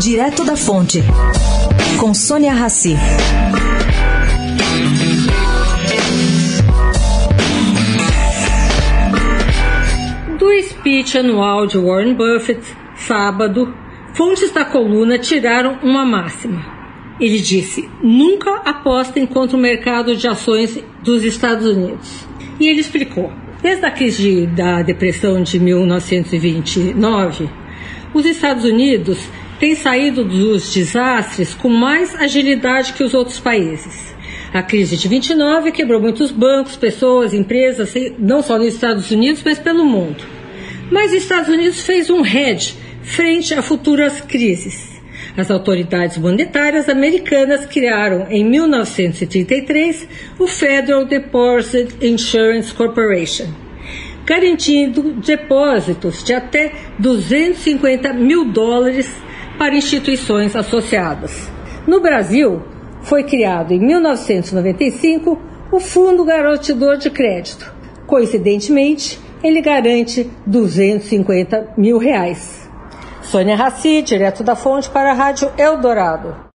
Direto da Fonte, com Sônia Rassi. Do speech anual de Warren Buffett, sábado, fontes da coluna tiraram uma máxima. Ele disse: nunca apostem contra o mercado de ações dos Estados Unidos. E ele explicou: desde a crise da depressão de 1929, os Estados Unidos têm saído dos desastres com mais agilidade que os outros países. A crise de 29 quebrou muitos bancos, pessoas, empresas, não só nos Estados Unidos, mas pelo mundo. Mas os Estados Unidos fez um hedge frente a futuras crises. As autoridades monetárias americanas criaram em 1933 o Federal Deposit Insurance Corporation, garantindo depósitos de até 250 mil dólares para instituições associadas. No Brasil, foi criado em 1995 o Fundo Garantidor de Crédito. Coincidentemente, ele garante 250 mil reais. Sônia Raci, direto da fonte para a Rádio Eldorado.